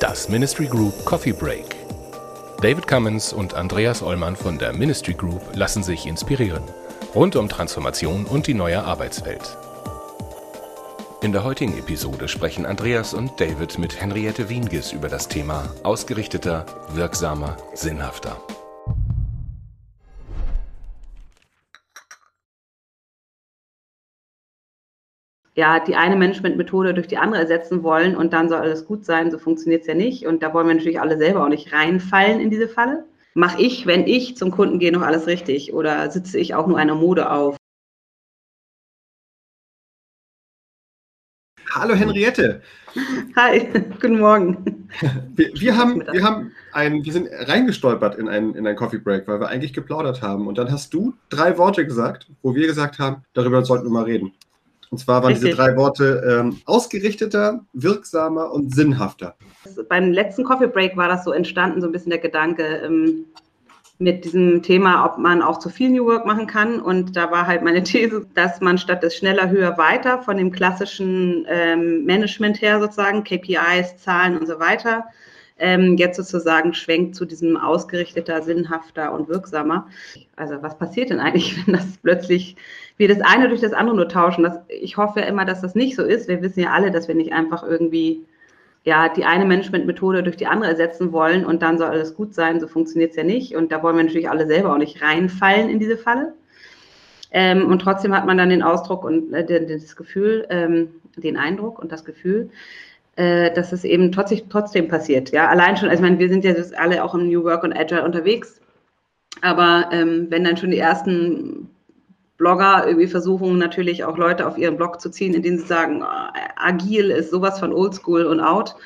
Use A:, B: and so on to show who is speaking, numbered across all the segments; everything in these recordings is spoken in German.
A: Das Ministry Group Coffee Break. David Cummins und Andreas Ollmann von der Ministry Group lassen sich inspirieren. Rund um Transformation und die neue Arbeitswelt. In der heutigen Episode sprechen Andreas und David mit Henriette Wienges über das Thema ausgerichteter, wirksamer, sinnhafter.
B: Ja, die eine Managementmethode durch die andere ersetzen wollen und dann soll alles gut sein. So funktioniert es ja nicht. Und da wollen wir natürlich alle selber auch nicht reinfallen in diese Falle. Mache ich, wenn ich zum Kunden gehe, noch alles richtig oder sitze ich auch nur einer Mode auf?
C: Hallo Henriette.
B: Hi, guten Morgen.
C: Wir, wir, haben, wir, haben ein, wir sind reingestolpert in einen, in einen Coffee Break, weil wir eigentlich geplaudert haben. Und dann hast du drei Worte gesagt, wo wir gesagt haben, darüber sollten wir mal reden. Und zwar waren Richtig. diese drei Worte ähm, ausgerichteter, wirksamer und sinnhafter.
B: Beim letzten Coffee Break war das so entstanden, so ein bisschen der Gedanke ähm, mit diesem Thema, ob man auch zu viel New Work machen kann. Und da war halt meine These, dass man statt des schneller, höher, weiter von dem klassischen ähm, Management her sozusagen, KPIs, Zahlen und so weiter, ähm, jetzt sozusagen schwenkt zu diesem ausgerichteter, sinnhafter und wirksamer. Also was passiert denn eigentlich, wenn das plötzlich wir das eine durch das andere nur tauschen? Das, ich hoffe ja immer, dass das nicht so ist. Wir wissen ja alle, dass wir nicht einfach irgendwie ja, die eine Managementmethode durch die andere ersetzen wollen und dann soll alles gut sein. So funktioniert es ja nicht. Und da wollen wir natürlich alle selber auch nicht reinfallen in diese Falle. Ähm, und trotzdem hat man dann den Ausdruck und äh, das Gefühl, ähm, den Eindruck und das Gefühl, äh, dass es eben trotzdem, trotzdem passiert. Ja, allein schon, also ich meine, wir sind ja alle auch im New Work und Agile unterwegs, aber ähm, wenn dann schon die ersten Blogger irgendwie versuchen natürlich auch Leute auf ihren Blog zu ziehen, indem sie sagen, äh, agil ist sowas von oldschool und out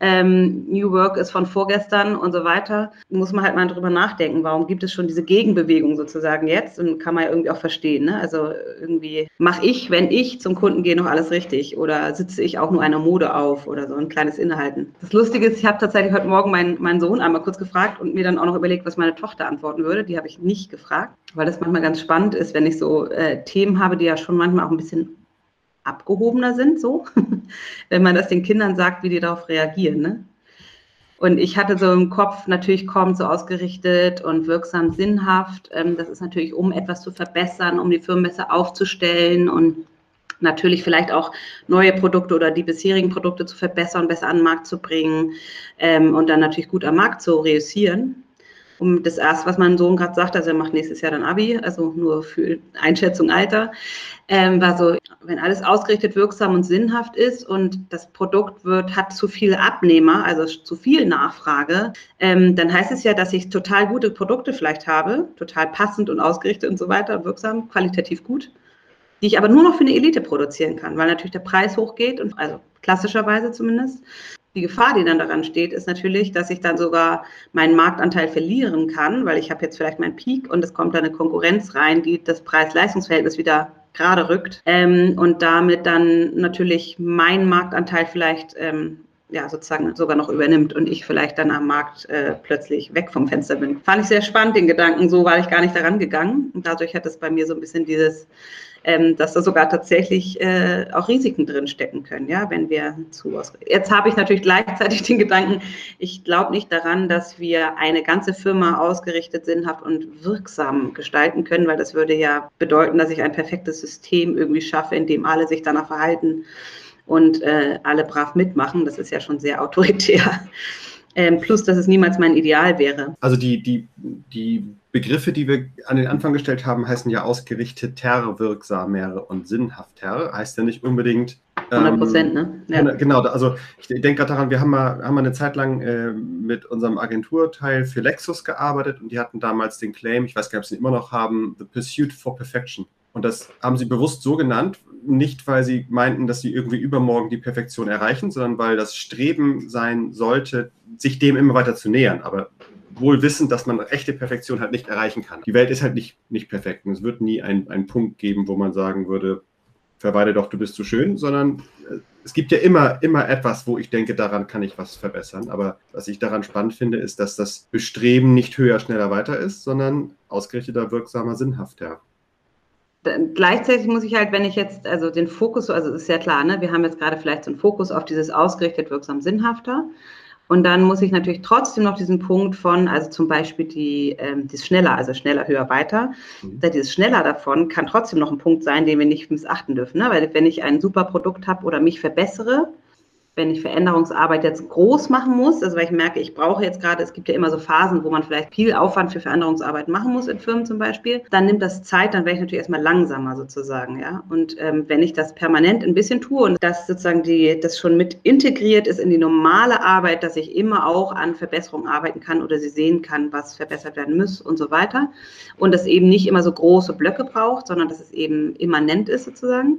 B: ähm, New Work ist von vorgestern und so weiter, muss man halt mal drüber nachdenken, warum gibt es schon diese Gegenbewegung sozusagen jetzt und kann man ja irgendwie auch verstehen. Ne? Also irgendwie mache ich, wenn ich zum Kunden gehe, noch alles richtig oder sitze ich auch nur einer Mode auf oder so ein kleines Inhalten. Das Lustige ist, ich habe tatsächlich heute Morgen meinen, meinen Sohn einmal kurz gefragt und mir dann auch noch überlegt, was meine Tochter antworten würde. Die habe ich nicht gefragt, weil das manchmal ganz spannend ist, wenn ich so äh, Themen habe, die ja schon manchmal auch ein bisschen abgehobener sind, so, wenn man das den Kindern sagt, wie die darauf reagieren. Ne? Und ich hatte so im Kopf, natürlich kommt so ausgerichtet und wirksam sinnhaft. Ähm, das ist natürlich, um etwas zu verbessern, um die Firmen besser aufzustellen und natürlich vielleicht auch neue Produkte oder die bisherigen Produkte zu verbessern, besser an den Markt zu bringen ähm, und dann natürlich gut am Markt zu reüssieren um das erste, was mein Sohn gerade sagt, also er macht nächstes Jahr dann Abi, also nur für Einschätzung Alter, ähm, war so, wenn alles ausgerichtet, wirksam und sinnhaft ist und das Produkt wird, hat zu viele Abnehmer, also zu viel Nachfrage, ähm, dann heißt es ja, dass ich total gute Produkte vielleicht habe, total passend und ausgerichtet und so weiter, wirksam, qualitativ gut, die ich aber nur noch für eine Elite produzieren kann, weil natürlich der Preis hochgeht und also klassischerweise zumindest die Gefahr, die dann daran steht, ist natürlich, dass ich dann sogar meinen Marktanteil verlieren kann, weil ich habe jetzt vielleicht meinen Peak und es kommt dann eine Konkurrenz rein, die das Preis-Leistungs-Verhältnis wieder gerade rückt ähm, und damit dann natürlich meinen Marktanteil vielleicht ähm, ja, sozusagen sogar noch übernimmt und ich vielleicht dann am Markt äh, plötzlich weg vom Fenster bin. Fand ich sehr spannend, den Gedanken, so war ich gar nicht daran gegangen. Und dadurch hat es bei mir so ein bisschen dieses ähm, dass da sogar tatsächlich äh, auch Risiken drin stecken können, ja, wenn wir zu Jetzt habe ich natürlich gleichzeitig den Gedanken, ich glaube nicht daran, dass wir eine ganze Firma ausgerichtet, sinnhaft und wirksam gestalten können, weil das würde ja bedeuten, dass ich ein perfektes System irgendwie schaffe, in dem alle sich danach verhalten und äh, alle brav mitmachen. Das ist ja schon sehr autoritär. Ähm, plus, dass es niemals mein Ideal wäre.
C: Also die, die, die Begriffe, die wir an den Anfang gestellt haben, heißen ja ausgerichteter, wirksamer und sinnhafter. Heißt ja nicht unbedingt.
B: 100 Prozent, ne?
C: Ja. Genau, also ich denke gerade daran, wir haben mal, haben mal eine Zeit lang äh, mit unserem Agenturteil für Lexus gearbeitet und die hatten damals den Claim, ich weiß gar nicht, ob sie ihn immer noch haben, The Pursuit for Perfection. Und das haben sie bewusst so genannt, nicht weil sie meinten, dass sie irgendwie übermorgen die Perfektion erreichen, sondern weil das Streben sein sollte, sich dem immer weiter zu nähern. Aber wohl wissend, dass man echte Perfektion halt nicht erreichen kann. Die Welt ist halt nicht, nicht perfekt und es wird nie einen Punkt geben, wo man sagen würde, verweide doch, du bist zu schön, sondern äh, es gibt ja immer, immer etwas, wo ich denke, daran kann ich was verbessern. Aber was ich daran spannend finde, ist, dass das Bestreben nicht höher, schneller, weiter ist, sondern ausgerichteter, wirksamer, sinnhafter.
B: Gleichzeitig muss ich halt, wenn ich jetzt, also den Fokus, also ist ja klar, ne, wir haben jetzt gerade vielleicht so einen Fokus auf dieses ausgerichtet, wirksam, sinnhafter. Und dann muss ich natürlich trotzdem noch diesen Punkt von, also zum Beispiel die, ähm, das schneller, also schneller, höher, weiter. Mhm. Dieses schneller davon kann trotzdem noch ein Punkt sein, den wir nicht missachten dürfen. Ne? Weil wenn ich ein super Produkt habe oder mich verbessere, wenn ich Veränderungsarbeit jetzt groß machen muss, also weil ich merke, ich brauche jetzt gerade, es gibt ja immer so Phasen, wo man vielleicht viel Aufwand für Veränderungsarbeit machen muss in Firmen zum Beispiel, dann nimmt das Zeit, dann werde ich natürlich erstmal langsamer sozusagen, ja. Und ähm, wenn ich das permanent ein bisschen tue und das sozusagen die, das schon mit integriert ist in die normale Arbeit, dass ich immer auch an Verbesserungen arbeiten kann oder sie sehen kann, was verbessert werden muss und so weiter. Und das eben nicht immer so große Blöcke braucht, sondern dass es eben immanent ist sozusagen.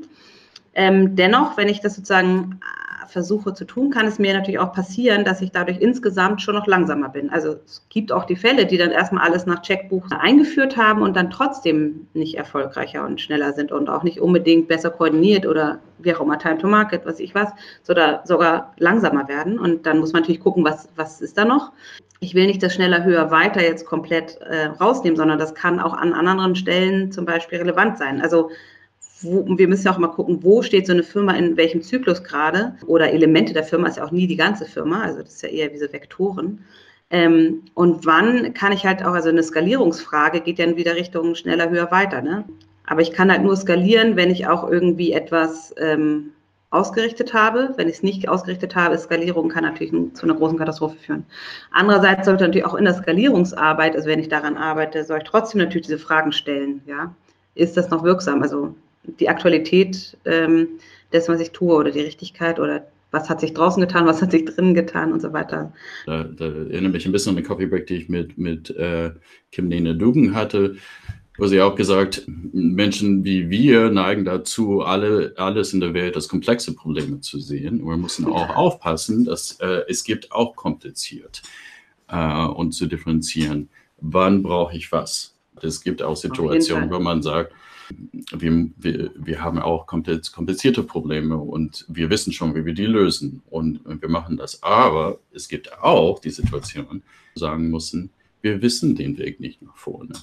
B: Ähm, dennoch, wenn ich das sozusagen versuche zu tun, kann es mir natürlich auch passieren, dass ich dadurch insgesamt schon noch langsamer bin. Also es gibt auch die Fälle, die dann erstmal alles nach Checkbuch eingeführt haben und dann trotzdem nicht erfolgreicher und schneller sind und auch nicht unbedingt besser koordiniert oder wie auch immer Time to Market, was ich was, oder sogar langsamer werden. Und dann muss man natürlich gucken, was, was ist da noch. Ich will nicht das schneller, höher, weiter jetzt komplett äh, rausnehmen, sondern das kann auch an anderen Stellen zum Beispiel relevant sein. Also wo, wir müssen ja auch mal gucken, wo steht so eine Firma in welchem Zyklus gerade oder Elemente der Firma ist ja auch nie die ganze Firma, also das ist ja eher diese Vektoren. Ähm, und wann kann ich halt auch, also eine Skalierungsfrage geht ja wieder Richtung schneller, höher, weiter. Ne? Aber ich kann halt nur skalieren, wenn ich auch irgendwie etwas ähm, ausgerichtet habe. Wenn ich es nicht ausgerichtet habe, Skalierung kann natürlich zu einer großen Katastrophe führen. Andererseits sollte natürlich auch in der Skalierungsarbeit, also wenn ich daran arbeite, soll ich trotzdem natürlich diese Fragen stellen. Ja? Ist das noch wirksam? Also die Aktualität ähm, dessen, was ich tue oder die Richtigkeit oder was hat sich draußen getan, was hat sich drinnen getan und so weiter.
D: Da, da erinnere mich ein bisschen an den Coffee Break, die ich mit, mit äh, Kim Nene Dugan hatte, wo sie auch gesagt, Menschen wie wir neigen dazu, alle, alles in der Welt als komplexe Probleme zu sehen. Und wir müssen auch aufpassen, dass äh, es gibt auch kompliziert äh, und zu differenzieren, wann brauche ich was. Es gibt auch Situationen, wo man sagt, wir, wir, wir haben auch komplizierte Probleme und wir wissen schon, wie wir die lösen und wir machen das. Aber es gibt auch die Situation, sagen müssen, wir wissen den Weg nicht nach vorne.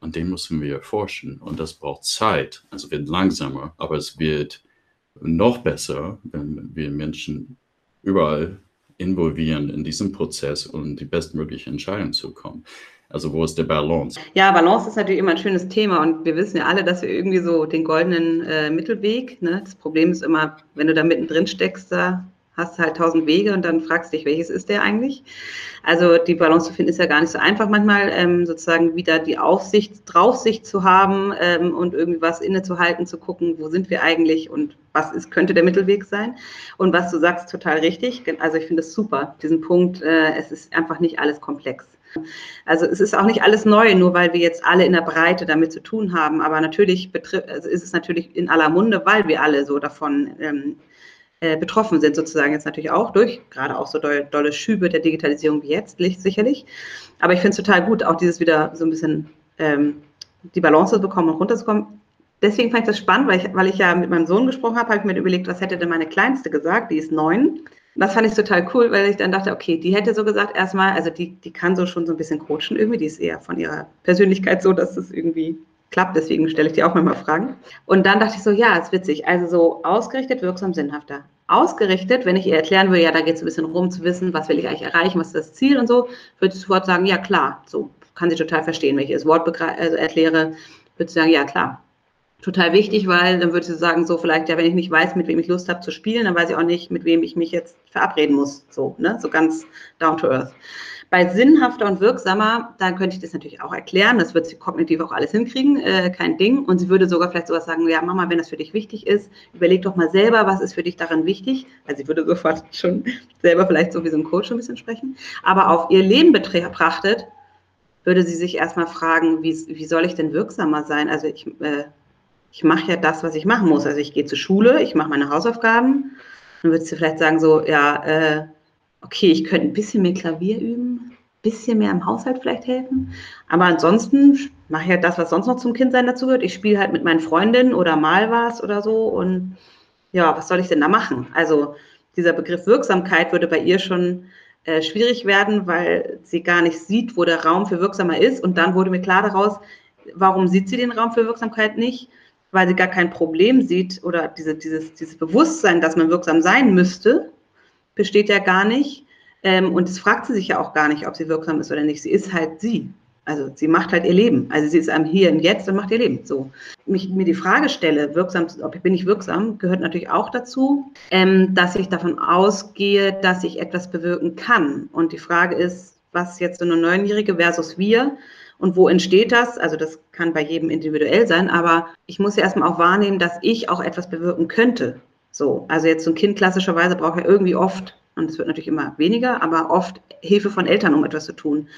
D: Und den müssen wir erforschen. Und das braucht Zeit. Also wird langsamer, aber es wird noch besser, wenn wir Menschen überall involvieren in diesem Prozess, um die bestmögliche Entscheidung zu kommen. Also wo ist der Balance?
B: Ja, Balance ist natürlich immer ein schönes Thema und wir wissen ja alle, dass wir irgendwie so den goldenen äh, Mittelweg, ne? das Problem ist immer, wenn du da mittendrin steckst, da hast du halt tausend Wege und dann fragst dich, welches ist der eigentlich? Also die Balance zu finden ist ja gar nicht so einfach manchmal, ähm, sozusagen wieder die Aufsicht, Draufsicht zu haben ähm, und irgendwie was innezuhalten, zu gucken, wo sind wir eigentlich und was ist, könnte der Mittelweg sein. Und was du sagst, total richtig. Also ich finde es super, diesen Punkt, äh, es ist einfach nicht alles komplex. Also es ist auch nicht alles neu, nur weil wir jetzt alle in der Breite damit zu tun haben. Aber natürlich also ist es natürlich in aller Munde, weil wir alle so davon ähm, äh, betroffen sind, sozusagen jetzt natürlich auch durch gerade auch so dolle, dolle Schübe der Digitalisierung wie jetzt, sicherlich. Aber ich finde es total gut, auch dieses wieder so ein bisschen ähm, die Balance zu bekommen und runterzukommen. Deswegen fand ich das spannend, weil ich, weil ich ja mit meinem Sohn gesprochen habe, habe ich mir überlegt, was hätte denn meine Kleinste gesagt? Die ist neun. Das fand ich total cool, weil ich dann dachte, okay, die hätte so gesagt, erstmal, also die, die kann so schon so ein bisschen coachen irgendwie, die ist eher von ihrer Persönlichkeit so, dass es irgendwie klappt, deswegen stelle ich dir auch manchmal Fragen. Und dann dachte ich so, ja, ist witzig, also so ausgerichtet, wirksam, sinnhafter. Ausgerichtet, wenn ich ihr erklären würde, ja, da geht es ein bisschen rum zu wissen, was will ich eigentlich erreichen, was ist das Ziel und so, würde ich sofort sagen, ja klar, so kann sie total verstehen, wenn ich ihr das Wort also erkläre, würde sie sagen, ja klar, total wichtig, weil dann würde sie sagen, so vielleicht, ja, wenn ich nicht weiß, mit wem ich Lust habe zu spielen, dann weiß ich auch nicht, mit wem ich mich jetzt verabreden muss. So, ne? So ganz down to earth. Bei sinnhafter und wirksamer, da könnte ich das natürlich auch erklären. Das wird sie kognitiv auch alles hinkriegen, äh, kein Ding. Und sie würde sogar vielleicht sowas sagen, ja, Mama, wenn das für dich wichtig ist, überleg doch mal selber, was ist für dich daran wichtig. Also sie würde sofort schon selber vielleicht so wie so ein Coach ein bisschen sprechen. Aber auf ihr Leben betrachtet, würde sie sich erstmal fragen, wie, wie soll ich denn wirksamer sein? Also ich äh, ich mache ja das, was ich machen muss. Also ich gehe zur Schule, ich mache meine Hausaufgaben. Dann würdest du vielleicht sagen so, ja, äh, okay, ich könnte ein bisschen mehr Klavier üben. bisschen mehr im Haushalt vielleicht helfen. Aber ansonsten mache ich halt das, was sonst noch zum Kindsein dazugehört. Ich spiele halt mit meinen Freundinnen oder mal was oder so. Und ja, was soll ich denn da machen? Also dieser Begriff Wirksamkeit würde bei ihr schon äh, schwierig werden, weil sie gar nicht sieht, wo der Raum für wirksamer ist. Und dann wurde mir klar daraus, warum sieht sie den Raum für Wirksamkeit nicht? Weil sie gar kein Problem sieht oder diese, dieses, dieses Bewusstsein, dass man wirksam sein müsste, besteht ja gar nicht. Ähm, und es fragt sie sich ja auch gar nicht, ob sie wirksam ist oder nicht. Sie ist halt sie. Also sie macht halt ihr Leben. Also sie ist am Hier und Jetzt und macht ihr Leben. So. Mich, mir die Frage stelle, wirksam, ob bin ich wirksam, gehört natürlich auch dazu, ähm, dass ich davon ausgehe, dass ich etwas bewirken kann. Und die Frage ist, was jetzt so eine Neunjährige versus wir und wo entsteht das? Also das kann bei jedem individuell sein, aber ich muss ja erstmal auch wahrnehmen, dass ich auch etwas bewirken könnte. So, also jetzt so ein Kind klassischerweise braucht ja irgendwie oft und es wird natürlich immer weniger, aber oft Hilfe von Eltern, um etwas zu tun.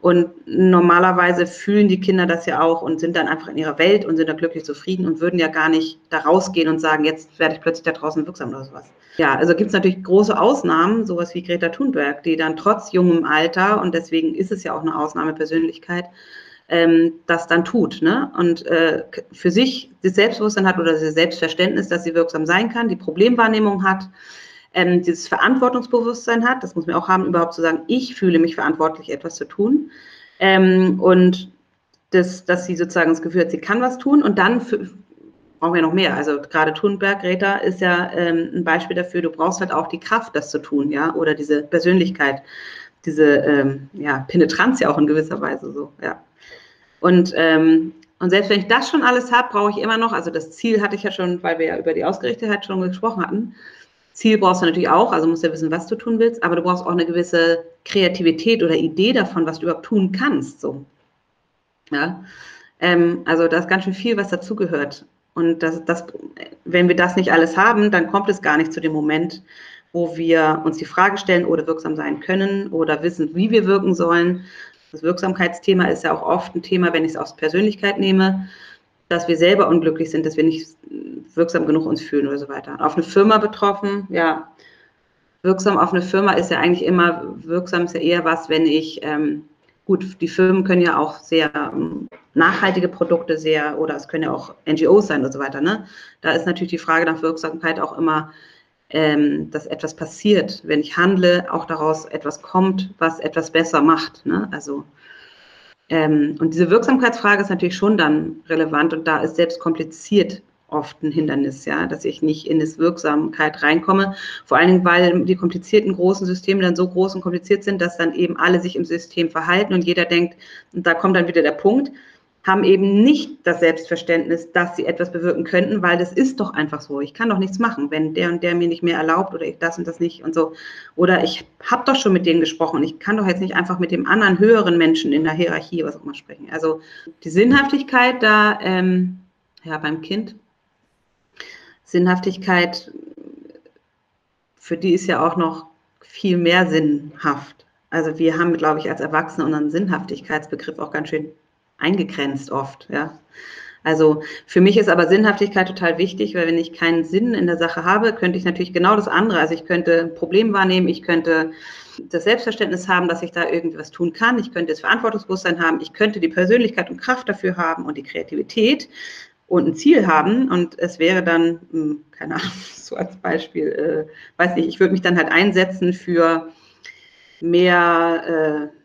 B: Und normalerweise fühlen die Kinder das ja auch und sind dann einfach in ihrer Welt und sind da glücklich zufrieden und würden ja gar nicht da rausgehen und sagen, jetzt werde ich plötzlich da draußen wirksam oder sowas. Ja, also gibt es natürlich große Ausnahmen, sowas wie Greta Thunberg, die dann trotz jungem Alter, und deswegen ist es ja auch eine Ausnahmepersönlichkeit, ähm, das dann tut. Ne? Und äh, für sich das Selbstbewusstsein hat oder das Selbstverständnis, dass sie wirksam sein kann, die Problemwahrnehmung hat, ähm, dieses Verantwortungsbewusstsein hat, das muss man auch haben, überhaupt zu sagen, ich fühle mich verantwortlich, etwas zu tun. Ähm, und das, dass sie sozusagen das Gefühl hat, sie kann was tun und dann für, brauchen wir noch mehr. Also gerade Thunberg, Greta ist ja ähm, ein Beispiel dafür, du brauchst halt auch die Kraft, das zu tun, ja, oder diese Persönlichkeit, diese ähm, ja, Penetranz ja auch in gewisser Weise so, ja. Und, ähm, und selbst wenn ich das schon alles habe, brauche ich immer noch, also das Ziel hatte ich ja schon, weil wir ja über die Ausgerichtetheit schon gesprochen hatten, Ziel brauchst du natürlich auch, also musst du ja wissen, was du tun willst, aber du brauchst auch eine gewisse Kreativität oder Idee davon, was du überhaupt tun kannst. So. Ja? Ähm, also da ist ganz schön viel, was dazugehört. Und das, das, wenn wir das nicht alles haben, dann kommt es gar nicht zu dem Moment, wo wir uns die Frage stellen oder wirksam sein können oder wissen, wie wir wirken sollen. Das Wirksamkeitsthema ist ja auch oft ein Thema, wenn ich es aus Persönlichkeit nehme, dass wir selber unglücklich sind, dass wir nicht wirksam genug uns fühlen oder so weiter. Auf eine Firma betroffen, ja, wirksam auf eine Firma ist ja eigentlich immer, wirksam ist ja eher was, wenn ich, ähm, gut, die Firmen können ja auch sehr ähm, nachhaltige Produkte sehr, oder es können ja auch NGOs sein und so weiter, ne? Da ist natürlich die Frage nach Wirksamkeit auch immer, ähm, dass etwas passiert, wenn ich handle, auch daraus etwas kommt, was etwas besser macht, ne? Also, ähm, und diese Wirksamkeitsfrage ist natürlich schon dann relevant und da ist selbst kompliziert oft ein Hindernis, ja, dass ich nicht in das Wirksamkeit reinkomme. Vor allen Dingen, weil die komplizierten großen Systeme dann so groß und kompliziert sind, dass dann eben alle sich im System verhalten und jeder denkt, und da kommt dann wieder der Punkt, haben eben nicht das Selbstverständnis, dass sie etwas bewirken könnten, weil das ist doch einfach so. Ich kann doch nichts machen, wenn der und der mir nicht mehr erlaubt oder ich das und das nicht und so. Oder ich habe doch schon mit denen gesprochen ich kann doch jetzt nicht einfach mit dem anderen höheren Menschen in der Hierarchie was auch immer sprechen. Also die Sinnhaftigkeit da ähm, ja, beim Kind Sinnhaftigkeit, für die ist ja auch noch viel mehr sinnhaft. Also wir haben, glaube ich, als Erwachsene unseren Sinnhaftigkeitsbegriff auch ganz schön eingegrenzt oft, ja. Also für mich ist aber Sinnhaftigkeit total wichtig, weil wenn ich keinen Sinn in der Sache habe, könnte ich natürlich genau das andere. Also ich könnte ein Problem wahrnehmen, ich könnte das Selbstverständnis haben, dass ich da irgendwie was tun kann, ich könnte das Verantwortungsbewusstsein haben, ich könnte die Persönlichkeit und Kraft dafür haben und die Kreativität und ein Ziel haben und es wäre dann, hm, keine Ahnung, so als Beispiel, äh, weiß nicht, ich würde mich dann halt einsetzen für mehr, äh,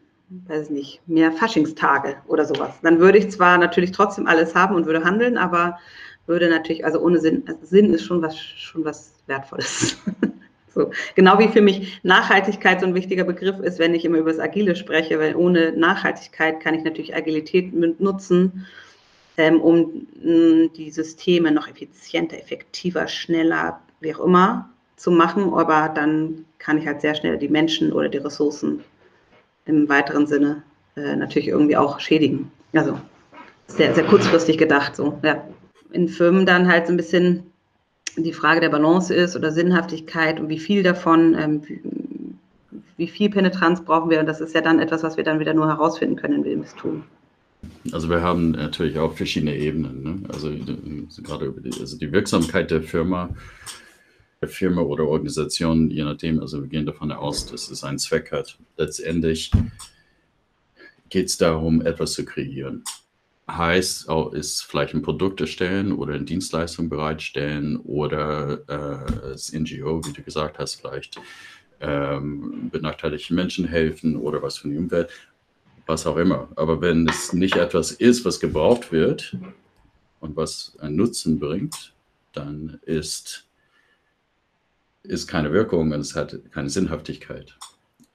B: weiß nicht, mehr Faschingstage oder sowas. Dann würde ich zwar natürlich trotzdem alles haben und würde handeln, aber würde natürlich, also ohne Sinn, also Sinn ist schon was, schon was Wertvolles. so. Genau wie für mich Nachhaltigkeit so ein wichtiger Begriff ist, wenn ich immer über das Agile spreche, weil ohne Nachhaltigkeit kann ich natürlich Agilität nutzen ähm, um mh, die Systeme noch effizienter, effektiver, schneller, wie auch immer zu machen. Aber dann kann ich halt sehr schnell die Menschen oder die Ressourcen im weiteren Sinne äh, natürlich irgendwie auch schädigen. Also sehr, sehr kurzfristig gedacht so. Ja. In Firmen dann halt so ein bisschen die Frage der Balance ist oder Sinnhaftigkeit und wie viel davon, ähm, wie, viel Penetranz brauchen wir. Und das ist ja dann etwas, was wir dann wieder nur herausfinden können, wenn wir es tun.
D: Also wir haben natürlich auch verschiedene Ebenen. Ne? Also gerade über die, also die Wirksamkeit der Firma, Firma oder Organisation, je nachdem. Also wir gehen davon aus, dass es einen Zweck hat. Letztendlich geht es darum, etwas zu kreieren. Heißt, auch ist vielleicht ein Produkt erstellen oder eine Dienstleistung bereitstellen oder äh, als NGO, wie du gesagt hast, vielleicht ähm, benachteiligten Menschen helfen oder was für die Umwelt, was auch immer. Aber wenn es nicht etwas ist, was gebraucht wird und was einen Nutzen bringt, dann ist, ist keine Wirkung und es hat keine Sinnhaftigkeit.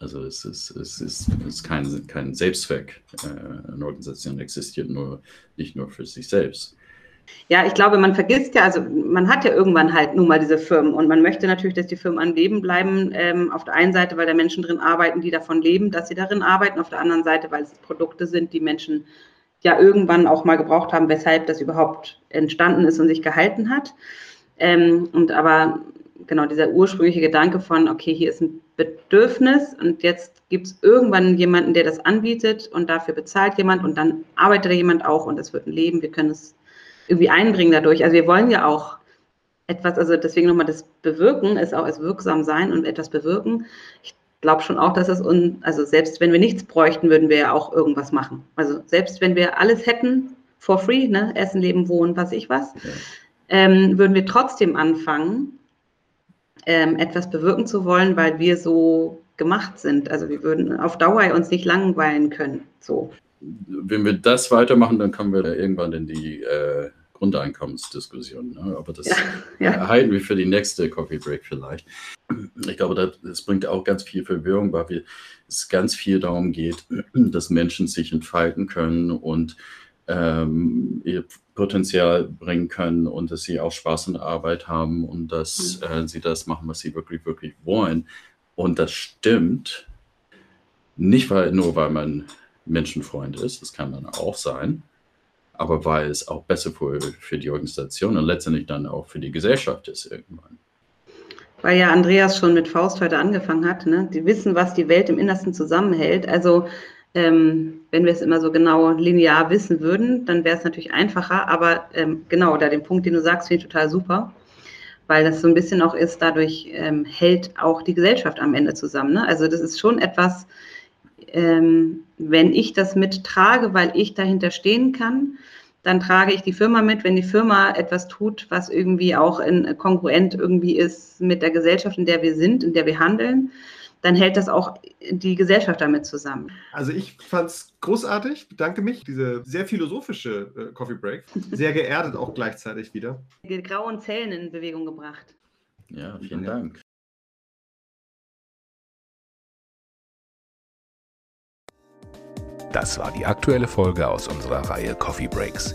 D: Also es ist, es ist, es ist kein, kein Selbstzweck. Äh, eine Organisation existiert nur nicht nur für sich selbst.
B: Ja, ich glaube, man vergisst ja, also man hat ja irgendwann halt nun mal diese Firmen und man möchte natürlich, dass die Firmen an Leben bleiben. Ähm, auf der einen Seite, weil da Menschen drin arbeiten, die davon leben, dass sie darin arbeiten. Auf der anderen Seite, weil es Produkte sind, die Menschen ja irgendwann auch mal gebraucht haben, weshalb das überhaupt entstanden ist und sich gehalten hat. Ähm, und aber genau dieser ursprüngliche Gedanke von, okay, hier ist ein Bedürfnis und jetzt gibt es irgendwann jemanden, der das anbietet und dafür bezahlt jemand und dann arbeitet da jemand auch und es wird ein Leben, wir können es irgendwie einbringen dadurch. Also wir wollen ja auch etwas, also deswegen nochmal das Bewirken ist auch als wirksam sein und etwas bewirken. Ich glaube schon auch, dass es uns, also selbst wenn wir nichts bräuchten, würden wir ja auch irgendwas machen. Also selbst wenn wir alles hätten, for free, ne, Essen, Leben, Wohnen, was ich was, ähm, würden wir trotzdem anfangen, ähm, etwas bewirken zu wollen, weil wir so gemacht sind. Also wir würden auf Dauer uns nicht langweilen können. So.
D: Wenn wir das weitermachen, dann kommen wir irgendwann in die äh, Grundeinkommensdiskussion. Ne? Aber das ja, ja. halten wir für die nächste Coffee Break vielleicht. Ich glaube, das, das bringt auch ganz viel Verwirrung, weil wir, es ganz viel darum geht, dass Menschen sich entfalten können und ähm, ihr Potenzial bringen können und dass sie auch Spaß an der Arbeit haben und dass mhm. äh, sie das machen, was sie wirklich, wirklich wollen. Und das stimmt nicht weil, nur, weil man Menschenfreund ist, das kann man auch sein, aber weil es auch besser für, für die Organisation und letztendlich dann auch für die Gesellschaft ist irgendwann.
B: Weil ja Andreas schon mit Faust heute angefangen hat, ne? die wissen, was die Welt im Innersten zusammenhält. Also ähm, wenn wir es immer so genau linear wissen würden, dann wäre es natürlich einfacher. Aber ähm, genau, da den Punkt, den du sagst, finde ich total super, weil das so ein bisschen auch ist, dadurch ähm, hält auch die Gesellschaft am Ende zusammen. Ne? Also das ist schon etwas, ähm, wenn ich das mittrage, weil ich dahinter stehen kann, dann trage ich die Firma mit. Wenn die Firma etwas tut, was irgendwie auch in, kongruent irgendwie ist mit der Gesellschaft, in der wir sind, in der wir handeln, dann hält das auch die Gesellschaft damit zusammen.
C: Also ich fand es großartig, bedanke mich. Diese sehr philosophische äh, Coffee Break, sehr geerdet auch gleichzeitig wieder.
B: Die grauen Zellen in Bewegung gebracht.
D: Ja, vielen Dank.
A: Das war die aktuelle Folge aus unserer Reihe Coffee Breaks.